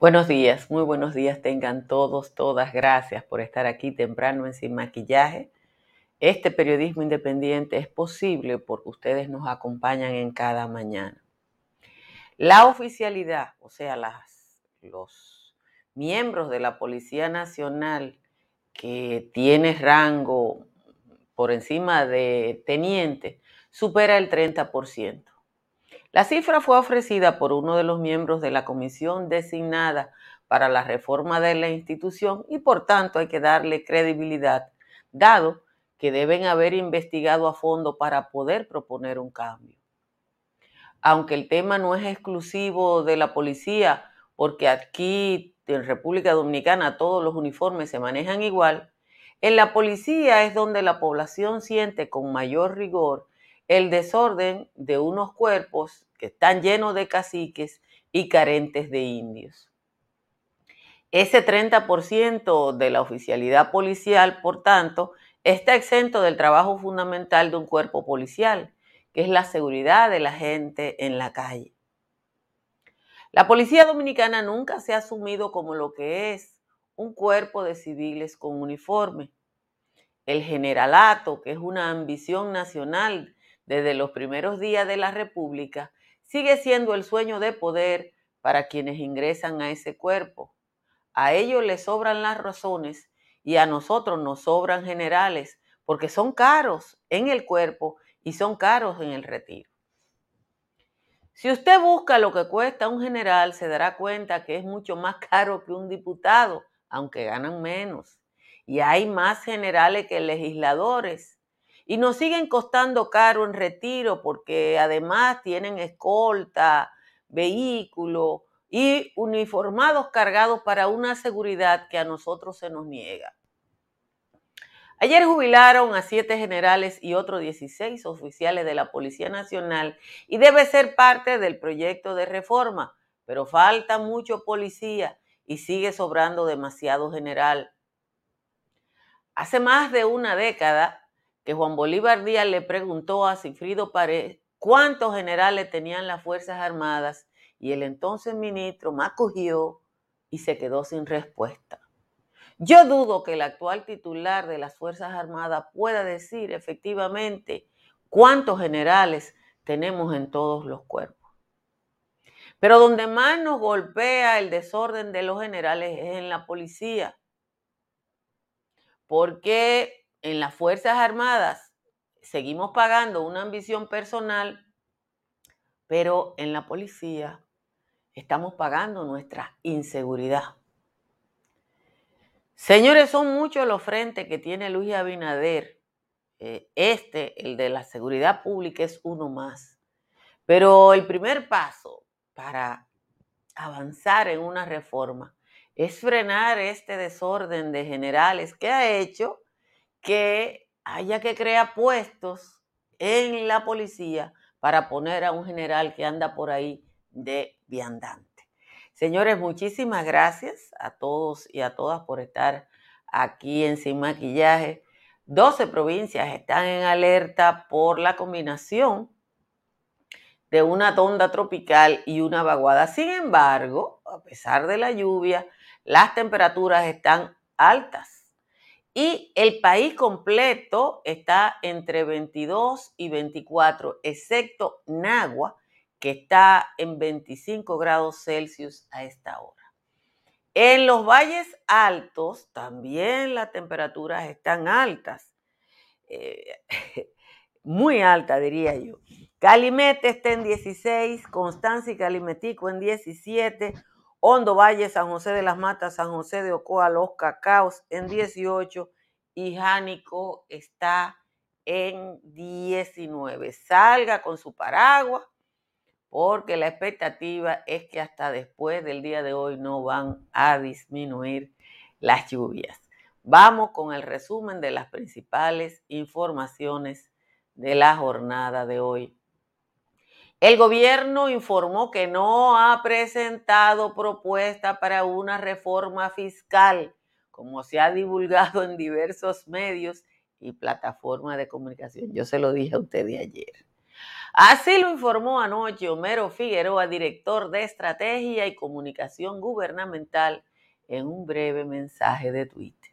Buenos días, muy buenos días tengan todos, todas. Gracias por estar aquí temprano en Sin Maquillaje. Este periodismo independiente es posible porque ustedes nos acompañan en cada mañana. La oficialidad, o sea, los miembros de la Policía Nacional que tiene rango por encima de teniente, supera el 30%. La cifra fue ofrecida por uno de los miembros de la comisión designada para la reforma de la institución y por tanto hay que darle credibilidad, dado que deben haber investigado a fondo para poder proponer un cambio. Aunque el tema no es exclusivo de la policía, porque aquí en República Dominicana todos los uniformes se manejan igual, en la policía es donde la población siente con mayor rigor el desorden de unos cuerpos que están llenos de caciques y carentes de indios. Ese 30% de la oficialidad policial, por tanto, está exento del trabajo fundamental de un cuerpo policial, que es la seguridad de la gente en la calle. La policía dominicana nunca se ha asumido como lo que es un cuerpo de civiles con uniforme. El generalato, que es una ambición nacional desde los primeros días de la República, sigue siendo el sueño de poder para quienes ingresan a ese cuerpo. A ellos les sobran las razones y a nosotros nos sobran generales, porque son caros en el cuerpo y son caros en el retiro. Si usted busca lo que cuesta un general, se dará cuenta que es mucho más caro que un diputado, aunque ganan menos. Y hay más generales que legisladores y nos siguen costando caro en retiro porque además tienen escolta, vehículo y uniformados cargados para una seguridad que a nosotros se nos niega. Ayer jubilaron a siete generales y otros 16 oficiales de la Policía Nacional y debe ser parte del proyecto de reforma, pero falta mucho policía y sigue sobrando demasiado general. Hace más de una década, que Juan Bolívar Díaz le preguntó a Cifrido Pared cuántos generales tenían las Fuerzas Armadas y el entonces ministro me acogió y se quedó sin respuesta. Yo dudo que el actual titular de las Fuerzas Armadas pueda decir efectivamente cuántos generales tenemos en todos los cuerpos. Pero donde más nos golpea el desorden de los generales es en la policía. Porque en las Fuerzas Armadas seguimos pagando una ambición personal, pero en la policía estamos pagando nuestra inseguridad. Señores, son muchos los frentes que tiene Luis Abinader. Eh, este, el de la seguridad pública, es uno más. Pero el primer paso para avanzar en una reforma es frenar este desorden de generales que ha hecho que haya que crear puestos en la policía para poner a un general que anda por ahí de viandante. Señores, muchísimas gracias a todos y a todas por estar aquí en Sin Maquillaje. 12 provincias están en alerta por la combinación de una tonda tropical y una vaguada. Sin embargo, a pesar de la lluvia, las temperaturas están altas y el país completo está entre 22 y 24, excepto Nagua, que está en 25 grados Celsius a esta hora. En los valles altos también las temperaturas están altas, eh, muy altas diría yo. Calimete está en 16, Constancia y Calimetico en 17, Hondo Valle, San José de las Matas, San José de Ocoa, Los Cacaos en 18 y Jánico está en 19. Salga con su paraguas porque la expectativa es que hasta después del día de hoy no van a disminuir las lluvias. Vamos con el resumen de las principales informaciones de la jornada de hoy. El gobierno informó que no ha presentado propuesta para una reforma fiscal, como se ha divulgado en diversos medios y plataformas de comunicación. Yo se lo dije a usted de ayer. Así lo informó anoche Homero Figueroa, director de Estrategia y Comunicación Gubernamental, en un breve mensaje de Twitter.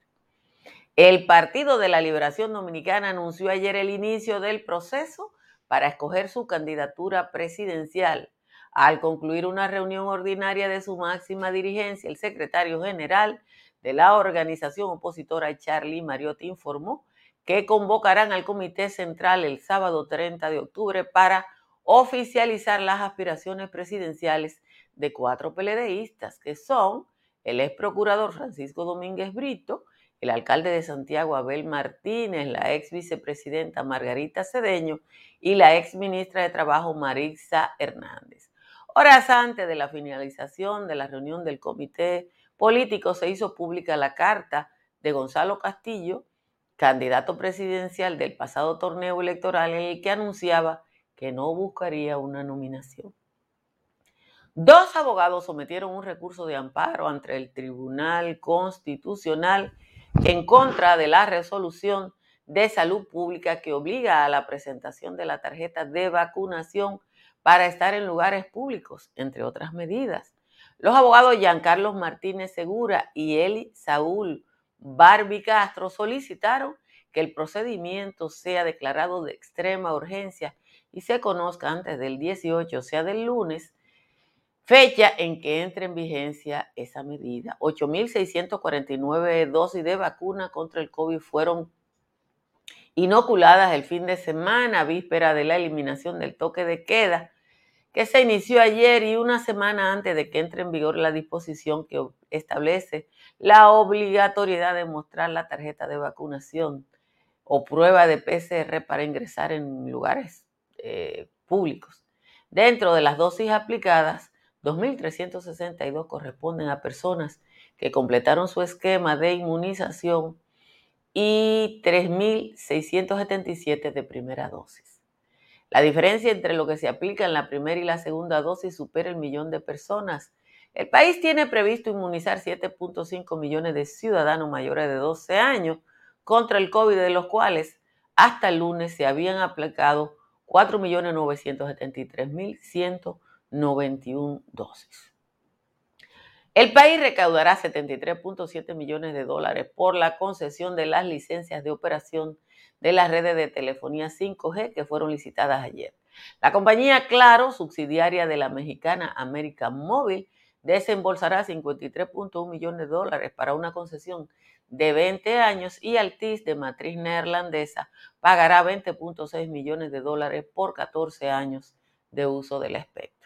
El Partido de la Liberación Dominicana anunció ayer el inicio del proceso para escoger su candidatura presidencial. Al concluir una reunión ordinaria de su máxima dirigencia, el secretario general de la organización opositora Charlie Mariotti informó que convocarán al Comité Central el sábado 30 de octubre para oficializar las aspiraciones presidenciales de cuatro peledeístas, que son el ex procurador Francisco Domínguez Brito, el alcalde de Santiago Abel Martínez, la ex vicepresidenta Margarita Cedeño y la ex ministra de Trabajo Marisa Hernández. Horas antes de la finalización de la reunión del comité político se hizo pública la carta de Gonzalo Castillo, candidato presidencial del pasado torneo electoral en el que anunciaba que no buscaría una nominación. Dos abogados sometieron un recurso de amparo ante el Tribunal Constitucional en contra de la resolución de salud pública que obliga a la presentación de la tarjeta de vacunación para estar en lugares públicos, entre otras medidas. Los abogados Giancarlos Martínez Segura y Eli Saúl Barbie Castro solicitaron que el procedimiento sea declarado de extrema urgencia y se conozca antes del 18, o sea, del lunes, fecha en que entre en vigencia esa medida. 8.649 dosis de vacuna contra el COVID fueron inoculadas el fin de semana, víspera de la eliminación del toque de queda, que se inició ayer y una semana antes de que entre en vigor la disposición que establece la obligatoriedad de mostrar la tarjeta de vacunación o prueba de PCR para ingresar en lugares eh, públicos. Dentro de las dosis aplicadas, 2.362 corresponden a personas que completaron su esquema de inmunización y 3.677 de primera dosis. La diferencia entre lo que se aplica en la primera y la segunda dosis supera el millón de personas. El país tiene previsto inmunizar 7.5 millones de ciudadanos mayores de 12 años contra el COVID, de los cuales hasta el lunes se habían aplicado 4.973.100 91 dosis. El país recaudará 73.7 millones de dólares por la concesión de las licencias de operación de las redes de telefonía 5G que fueron licitadas ayer. La compañía Claro, subsidiaria de la mexicana American Móvil, desembolsará 53.1 millones de dólares para una concesión de 20 años y Altis, de matriz neerlandesa, pagará 20.6 millones de dólares por 14 años de uso del espectro.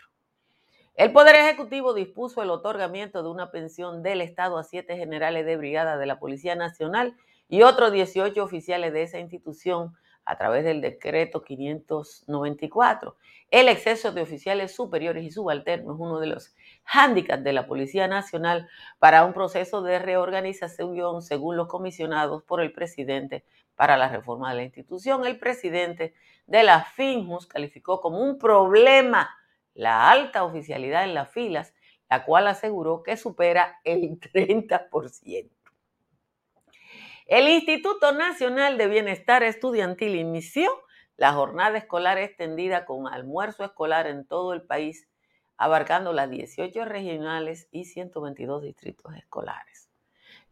El Poder Ejecutivo dispuso el otorgamiento de una pensión del Estado a siete generales de brigada de la Policía Nacional y otros 18 oficiales de esa institución a través del decreto 594. El exceso de oficiales superiores y subalternos es uno de los hándicaps de la Policía Nacional para un proceso de reorganización según los comisionados por el presidente para la reforma de la institución. El presidente de la FINJUS calificó como un problema la alta oficialidad en las filas, la cual aseguró que supera el 30%. El Instituto Nacional de Bienestar Estudiantil inició la jornada escolar extendida con almuerzo escolar en todo el país, abarcando las 18 regionales y 122 distritos escolares.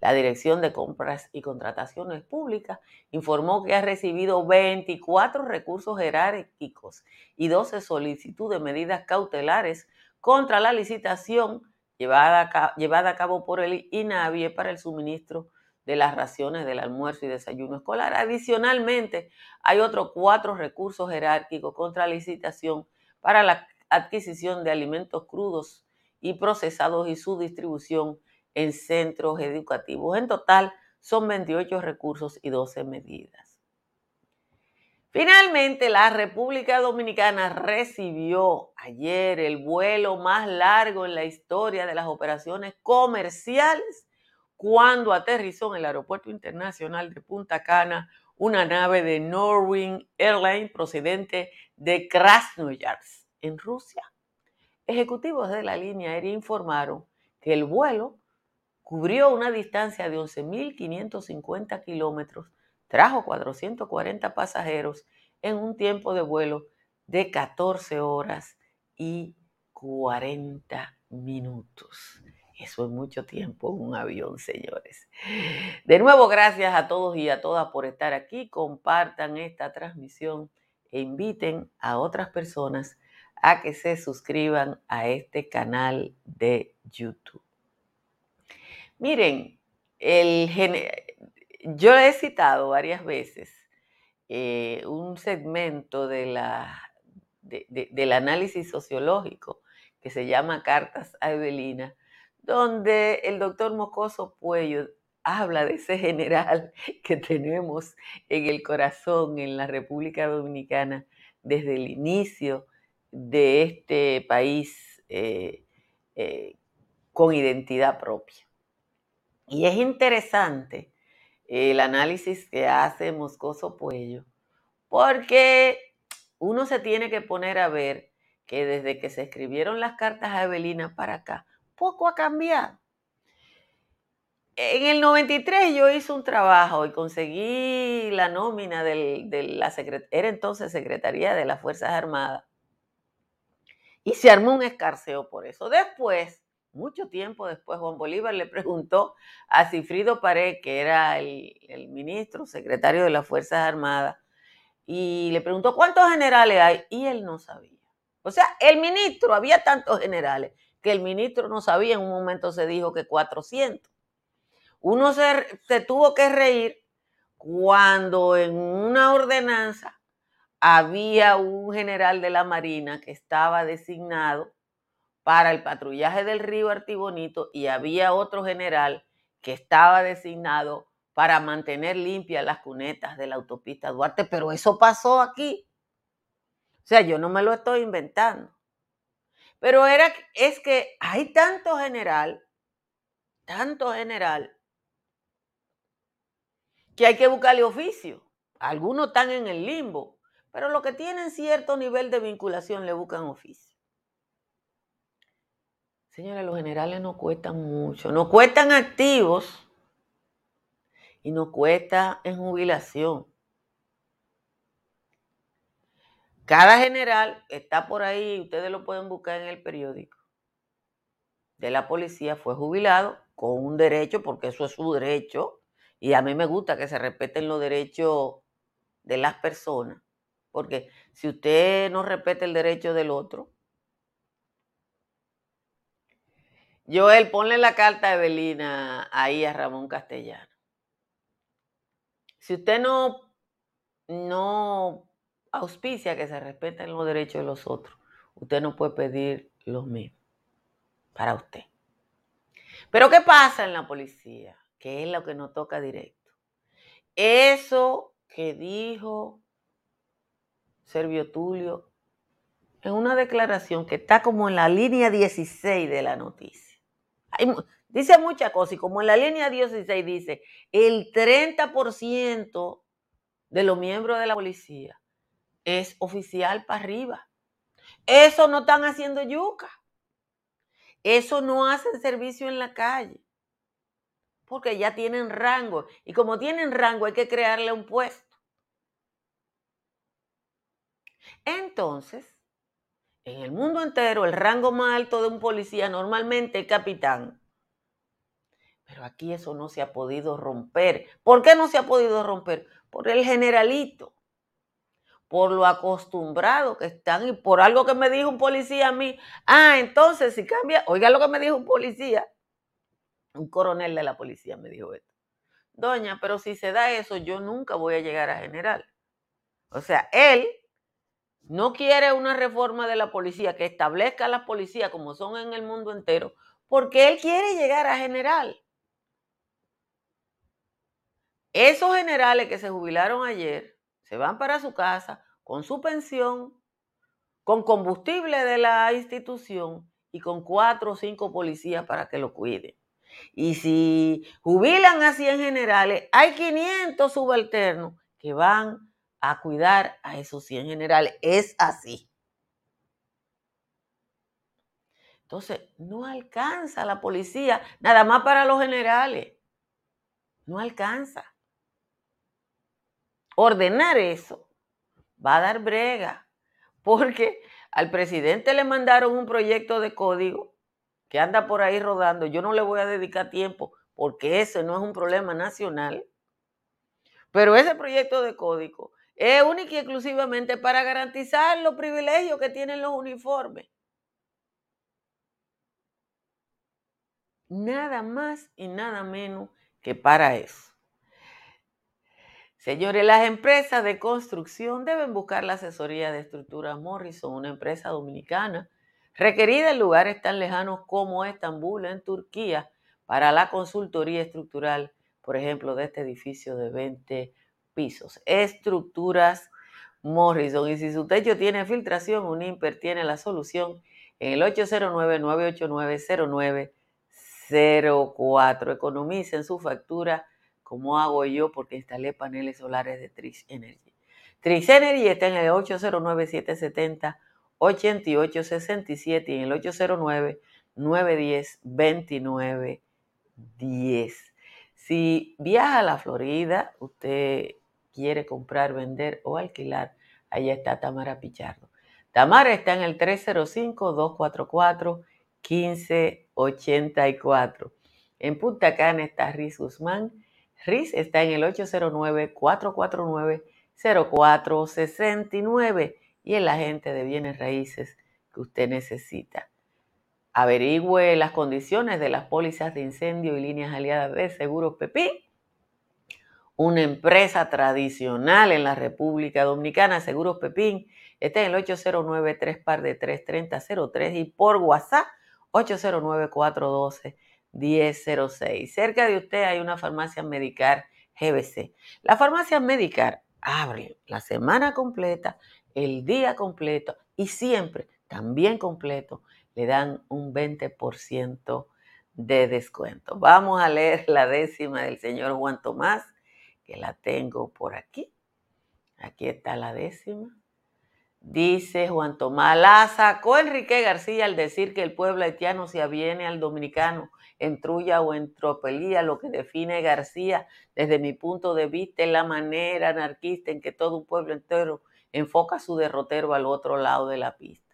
La Dirección de Compras y Contrataciones Públicas informó que ha recibido 24 recursos jerárquicos y 12 solicitudes de medidas cautelares contra la licitación llevada a, cabo por el INAVIE para el suministro de las raciones del almuerzo y desayuno escolar. Adicionalmente, hay otros cuatro recursos jerárquicos contra la licitación para la adquisición de alimentos crudos y procesados y su distribución en centros educativos. En total son 28 recursos y 12 medidas. Finalmente, la República Dominicana recibió ayer el vuelo más largo en la historia de las operaciones comerciales cuando aterrizó en el Aeropuerto Internacional de Punta Cana una nave de Norwing Airlines procedente de Krasnoyarsk, en Rusia. Ejecutivos de la línea aérea informaron que el vuelo cubrió una distancia de 11.550 kilómetros trajo 440 pasajeros en un tiempo de vuelo de 14 horas y 40 minutos. Eso es mucho tiempo en un avión, señores. De nuevo, gracias a todos y a todas por estar aquí. Compartan esta transmisión e inviten a otras personas a que se suscriban a este canal de YouTube. Miren, el, yo he citado varias veces eh, un segmento de la, del análisis sociológico que se llama Cartas a Evelina, donde el doctor Mocoso Puello habla de ese general que tenemos en el corazón en la República Dominicana desde el inicio de este país eh, eh, con identidad propia. Y es interesante el análisis que hace Moscoso Puello, porque uno se tiene que poner a ver que desde que se escribieron las cartas a Evelina para acá, poco ha cambiado. En el 93 yo hice un trabajo y conseguí la nómina de la era entonces Secretaría de las Fuerzas Armadas. Y se armó un escarceo por eso. Después mucho tiempo después, Juan Bolívar le preguntó a Cifrido Pared, que era el, ministro, secretario de las Fuerzas Armadas, y le preguntó cuántos generales hay, y él no sabía. O sea, el ministro, había tantos generales que el ministro no sabía, en un momento se dijo que 400. Uno se, se tuvo que reír cuando en una ordenanza había un general de la Marina que estaba designado para el patrullaje del río Artibonito y había otro general que estaba designado para mantener limpias las cunetas de la autopista Duarte, pero eso pasó aquí. O sea, yo no me lo estoy inventando. Pero era, es que hay tanto general, tanto general, que hay que buscarle oficio. Algunos están en el limbo, pero los que tienen cierto nivel de vinculación le buscan oficio. Señores, los generales no cuestan mucho, no cuestan activos y no cuesta en jubilación. Cada general está por ahí, ustedes lo pueden buscar en el periódico. De la policía fue jubilado con un derecho, porque eso es su derecho, y a mí me gusta que se respeten los derechos de las personas, porque si usted no respeta el derecho del otro, Joel, ponle la carta a Evelina ahí a Ramón Castellano. Si usted no, no auspicia que se respeten los derechos de los otros, usted no puede pedir los mismos para usted. Pero ¿qué pasa en la policía? Que es lo que nos toca directo. Eso que dijo Servio Tulio en una declaración que está como en la línea 16 de la noticia dice muchas cosas y como en la línea 16 dice, el 30% de los miembros de la policía es oficial para arriba. Eso no están haciendo yuca. Eso no hacen servicio en la calle. Porque ya tienen rango. Y como tienen rango hay que crearle un puesto. Entonces, en el mundo entero, el rango más alto de un policía normalmente es capitán. Pero aquí eso no se ha podido romper. ¿Por qué no se ha podido romper? Por el generalito, por lo acostumbrado que están y por algo que me dijo un policía a mí. Ah, entonces si cambia, oiga lo que me dijo un policía, un coronel de la policía me dijo esto. Doña, pero si se da eso, yo nunca voy a llegar a general. O sea, él no quiere una reforma de la policía que establezca a las policías como son en el mundo entero, porque él quiere llegar a general. Esos generales que se jubilaron ayer, se van para su casa con su pensión, con combustible de la institución y con cuatro o cinco policías para que lo cuiden. Y si jubilan a 100 generales, hay 500 subalternos que van a cuidar a esos 100 generales. Es así. Entonces, no alcanza la policía, nada más para los generales. No alcanza. Ordenar eso va a dar brega, porque al presidente le mandaron un proyecto de código que anda por ahí rodando. Yo no le voy a dedicar tiempo porque ese no es un problema nacional. Pero ese proyecto de código es único y exclusivamente para garantizar los privilegios que tienen los uniformes. Nada más y nada menos que para eso. Señores, las empresas de construcción deben buscar la asesoría de estructuras Morrison, una empresa dominicana requerida en lugares tan lejanos como Estambul, en Turquía, para la consultoría estructural, por ejemplo, de este edificio de 20 pisos. Estructuras Morrison. Y si su techo tiene filtración, Unimper tiene la solución en el 809-989-0904. Economicen su factura como hago yo porque instalé paneles solares de Trix Energy. Trix Energy está en el 809-770-8867 y en el 809-910-2910. Si viaja a la Florida, usted quiere comprar, vender o alquilar, ahí está Tamara Pichardo. Tamara está en el 305-244-1584. En Punta Cana está Riz Guzmán RIS está en el 809-449-0469 y el agente de bienes raíces que usted necesita. Averigüe las condiciones de las pólizas de incendio y líneas aliadas de Seguros Pepín, una empresa tradicional en la República Dominicana, Seguros Pepín, está en el 809 3 par de 3 3003 y por WhatsApp 809 412 1006. Cerca de usted hay una farmacia Medicar GBC. La farmacia Medicar abre la semana completa, el día completo y siempre, también completo, le dan un 20% de descuento. Vamos a leer la décima del señor Juan Tomás, que la tengo por aquí. Aquí está la décima. Dice Juan Tomás, la sacó Enrique García al decir que el pueblo haitiano se aviene al dominicano en trulla o en tropelía, lo que define García desde mi punto de vista es la manera anarquista en que todo un pueblo entero enfoca su derrotero al otro lado de la pista.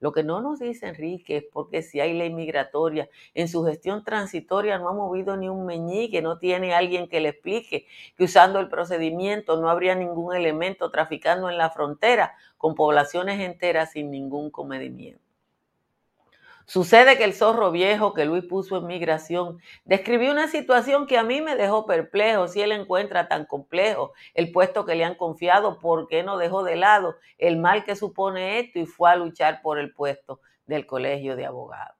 Lo que no nos dice Enrique es porque si hay ley migratoria, en su gestión transitoria no ha movido ni un meñique, no tiene alguien que le explique que usando el procedimiento no habría ningún elemento traficando en la frontera con poblaciones enteras sin ningún comedimiento. Sucede que el zorro viejo que Luis puso en migración describió una situación que a mí me dejó perplejo. Si él encuentra tan complejo el puesto que le han confiado, ¿por qué no dejó de lado el mal que supone esto y fue a luchar por el puesto del colegio de abogados?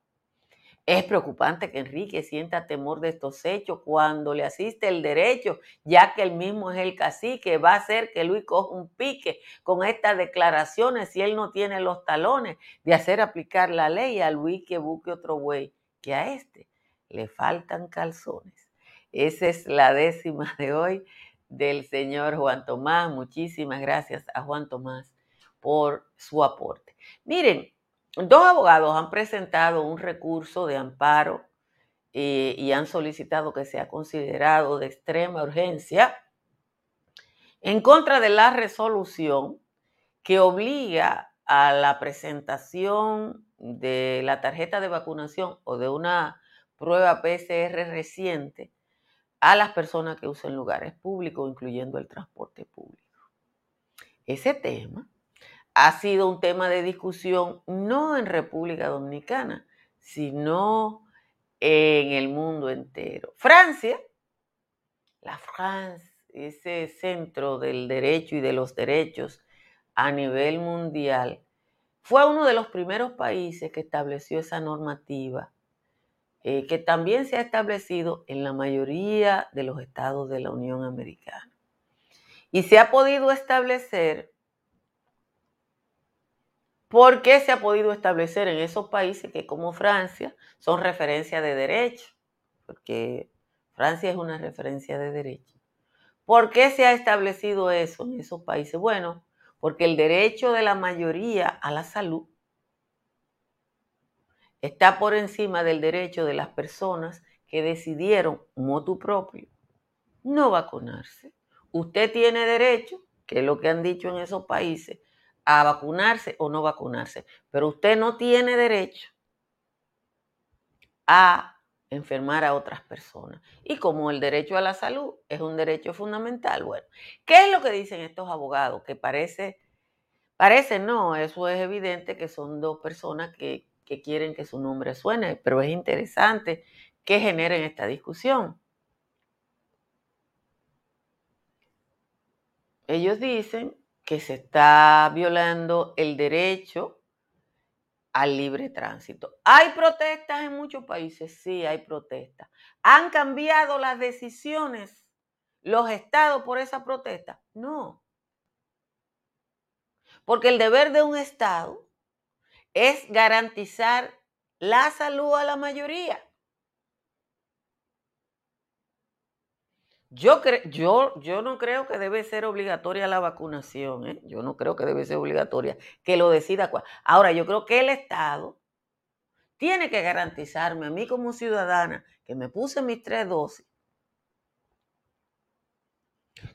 Es preocupante que Enrique sienta temor de estos hechos cuando le asiste el derecho, ya que él mismo es el cacique. Va a hacer que Luis coja un pique con estas declaraciones si él no tiene los talones de hacer aplicar la ley a Luis que busque otro güey, que a este le faltan calzones. Esa es la décima de hoy del señor Juan Tomás. Muchísimas gracias a Juan Tomás por su aporte. Miren, Dos abogados han presentado un recurso de amparo eh, y han solicitado que sea considerado de extrema urgencia en contra de la resolución que obliga a la presentación de la tarjeta de vacunación o de una prueba PCR reciente a las personas que usan lugares públicos, incluyendo el transporte público. Ese tema ha sido un tema de discusión no en República Dominicana, sino en el mundo entero. Francia, la France, ese centro del derecho y de los derechos a nivel mundial, fue uno de los primeros países que estableció esa normativa, eh, que también se ha establecido en la mayoría de los estados de la Unión Americana. Y se ha podido establecer, ¿por qué se ha podido establecer en esos países que como Francia son referencia de derecho? Porque Francia es una referencia de derecho. ¿Por qué se ha establecido eso en esos países? Bueno, porque el derecho de la mayoría a la salud está por encima del derecho de las personas que decidieron, motu propio, no vacunarse. Usted tiene derecho, que es lo que han dicho en esos países, a vacunarse o no vacunarse, pero usted no tiene derecho a enfermar a otras personas. Y como el derecho a la salud es un derecho fundamental, bueno, ¿qué es lo que dicen estos abogados? Que parece, parece no, eso es evidente que son dos personas que, que quieren que su nombre suene, pero es interesante que generen esta discusión. Ellos dicen que se está violando el derecho al libre tránsito. ¿Hay protestas en muchos países? Sí, hay protestas. ¿Han cambiado las decisiones los estados por esa protesta? No. Porque el deber de un estado es garantizar la salud a la mayoría. Yo, yo, yo no creo que debe ser obligatoria la vacunación, ¿eh? yo no creo que debe ser obligatoria, que lo decida cuál. Ahora, yo creo que el Estado tiene que garantizarme a mí como ciudadana que me puse mis tres dosis,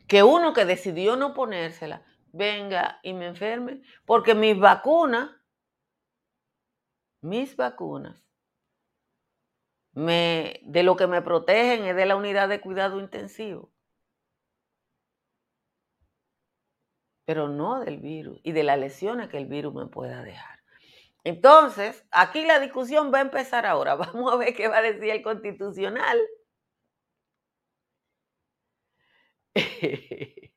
que uno que decidió no ponérsela venga y me enferme, porque mis vacunas, mis vacunas, me, de lo que me protegen es de la unidad de cuidado intensivo. Pero no del virus y de las lesiones que el virus me pueda dejar. Entonces, aquí la discusión va a empezar ahora. Vamos a ver qué va a decir el constitucional.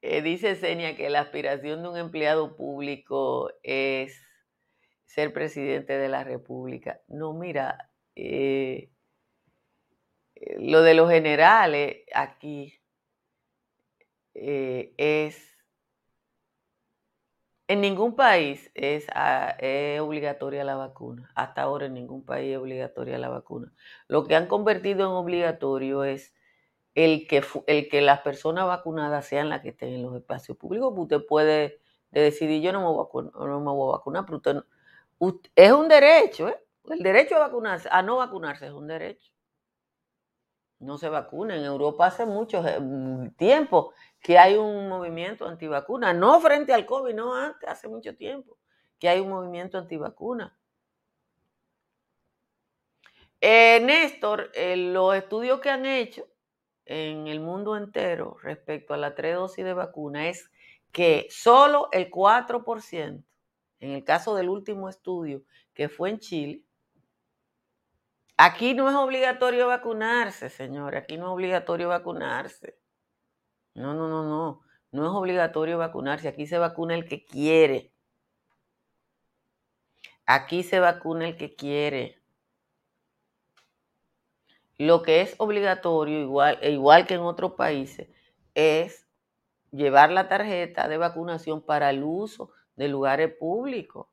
Eh, dice Senia que la aspiración de un empleado público es ser presidente de la República. No, mira, eh, lo de los generales aquí eh, es, en ningún país ah, es, obligatoria la vacuna. Hasta ahora en ningún país es obligatoria la vacuna. Lo que han convertido en obligatorio es el que, el que las personas vacunadas sean las que estén en los espacios públicos. Usted puede decidir, yo no me vacunar, no me voy a vacunar pero es un derecho, ¿eh? El derecho a vacunarse, a no vacunarse es un derecho. No se vacuna. En Europa hace mucho eh, mm, tiempo que hay un movimiento antivacuna. No frente al COVID, no antes, hace mucho tiempo que hay un movimiento antivacuna. Eh, Néstor, eh, los estudios que han hecho en el mundo entero respecto a la tres dosis de vacuna es que solo el 4%, en el caso del último estudio que fue en Chile, Aquí no es obligatorio vacunarse, señor. Aquí no es obligatorio vacunarse. No, no, no, no. No es obligatorio vacunarse. Aquí se vacuna el que quiere. Aquí se vacuna el que quiere. Lo que es obligatorio, igual, e igual que en otros países, es llevar la tarjeta de vacunación para el uso de lugares públicos.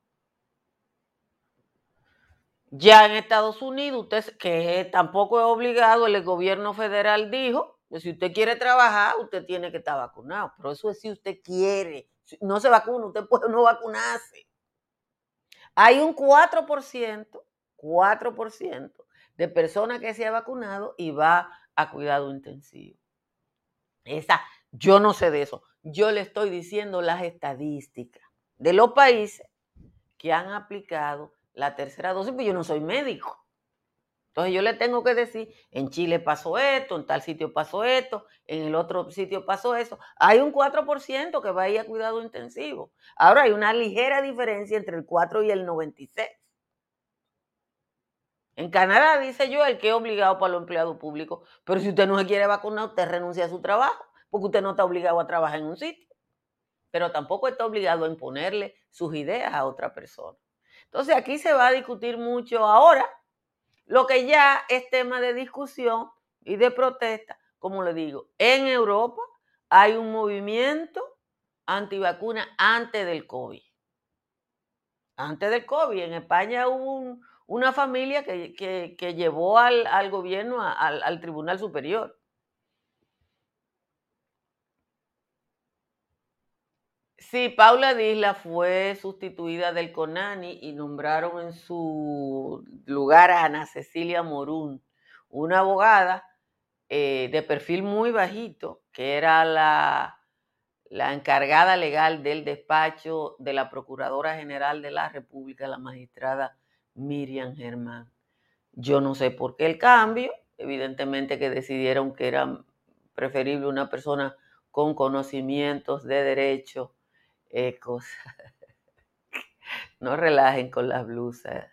Ya en Estados Unidos, usted, que tampoco es obligado, el gobierno federal dijo que si usted quiere trabajar, usted tiene que estar vacunado. Pero eso es si usted quiere. no se vacuna, usted puede no vacunarse. Hay un 4%, 4% de personas que se ha vacunado y va a cuidado intensivo. Esa, yo no sé de eso. Yo le estoy diciendo las estadísticas de los países que han aplicado la tercera dosis, pues yo no soy médico. Entonces yo le tengo que decir, en Chile pasó esto, en tal sitio pasó esto, en el otro sitio pasó eso. Hay un 4% que va a ir a cuidado intensivo. Ahora hay una ligera diferencia entre el 4 y el 96. En Canadá dice yo el que es obligado para los empleados públicos, pero si usted no se quiere vacunar, usted renuncia a su trabajo, porque usted no está obligado a trabajar en un sitio, pero tampoco está obligado a imponerle sus ideas a otra persona. Entonces aquí se va a discutir mucho ahora lo que ya es tema de discusión y de protesta, como le digo, en Europa hay un movimiento antivacuna antes del COVID. Antes del COVID, en España hubo una familia que, llevó al, gobierno al Tribunal Superior. Sí, Paula Disla fue sustituida del CONANI y nombraron en su lugar a Ana Cecilia Morún, una abogada eh, de perfil muy bajito, que era la, la encargada legal del despacho de la Procuradora General de la República, la magistrada Miriam Germán. Yo no sé por qué el cambio, evidentemente que decidieron que era preferible una persona con conocimientos de derecho eh, no relajen con las blusas.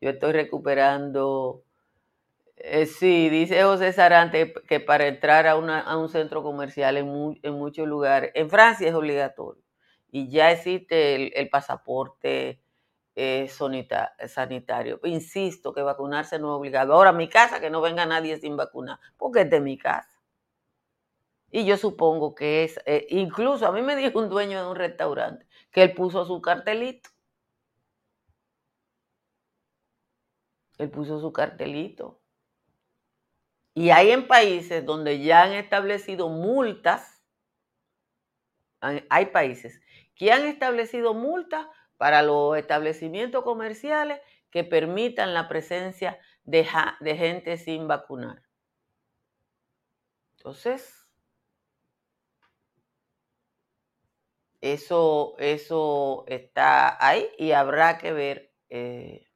Yo estoy recuperando. Eh, sí, dice José Sarante que para entrar a, un centro comercial en, muchos lugares, en Francia es obligatorio y ya existe el, pasaporte eh, sanitario. Insisto que vacunarse no es obligado. Ahora, mi casa, que no venga nadie sin vacunar, porque es de mi casa. Y yo supongo que es, eh, incluso a mí me dijo un dueño de un restaurante que él puso su cartelito. Él puso su cartelito. Y hay en países donde ya han establecido multas, hay países que han establecido multas para los establecimientos comerciales que permitan la presencia de, de gente sin vacunar. Entonces, Eso, eso está ahí y habrá que ver eh,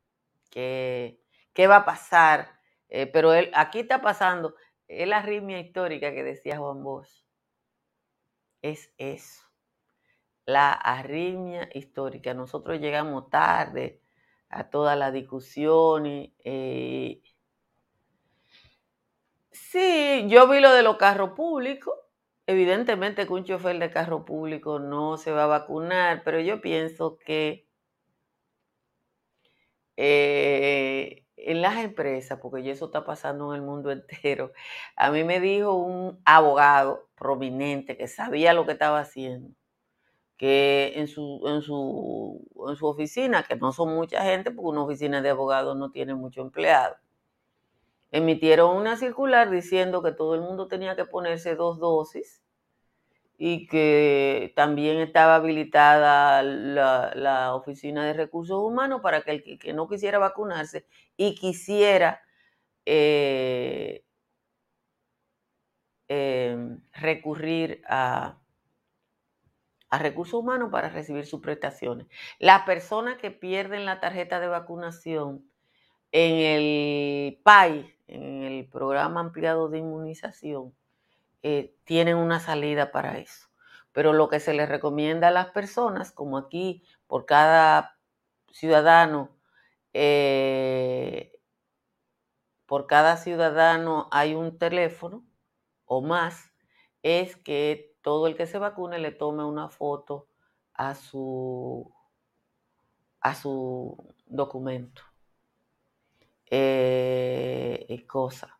qué, va a pasar. Eh, pero aquí está pasando, es la arritmia histórica que decía Juan Bosch. Es eso, la arritmia histórica. Nosotros llegamos tarde a toda la discusión y, eh, sí, yo vi lo de los carros públicos Evidentemente que un chofer de carro público no se va a vacunar, pero yo pienso que eh, en las empresas, porque eso está pasando en el mundo entero, a mí me dijo un abogado prominente que sabía lo que estaba haciendo, que en su, en su, en su oficina, que no son mucha gente, porque una oficina de abogados no tiene mucho empleado, emitieron una circular diciendo que todo el mundo tenía que ponerse dos dosis y que también estaba habilitada la, Oficina de Recursos Humanos para que el que no quisiera vacunarse y quisiera eh, em, recurrir a, a recursos humanos para recibir sus prestaciones. Las personas que pierden la tarjeta de vacunación en el PAI, en el programa ampliado de inmunización, eh, tienen una salida para eso. Pero lo que se les recomienda a las personas, como aquí por cada ciudadano, eh, por cada ciudadano hay un teléfono o más, es que todo el que se vacune le tome una foto a su, a su documento eh, cosa.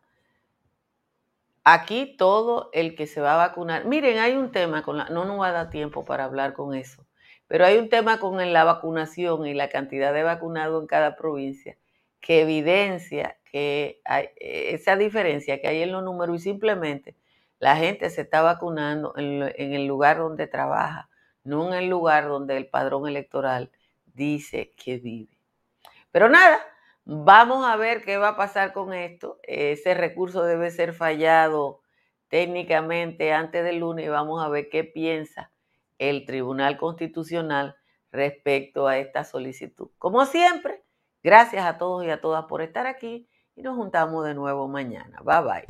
Aquí todo el que se va a vacunar. Miren, hay un tema con la. No nos va a dar tiempo para hablar con eso. Pero hay un tema con la vacunación y la cantidad de vacunados en cada provincia que evidencia que hay esa diferencia que hay en los números y simplemente la gente se está vacunando en el lugar donde trabaja, no en el lugar donde el padrón electoral dice que vive. Pero nada, Vamos a ver qué va a pasar con esto. Ese recurso debe ser fallado técnicamente antes del lunes y vamos a ver qué piensa el Tribunal Constitucional respecto a esta solicitud. Como siempre, gracias a todos y a todas por estar aquí y nos juntamos de nuevo mañana. Bye bye.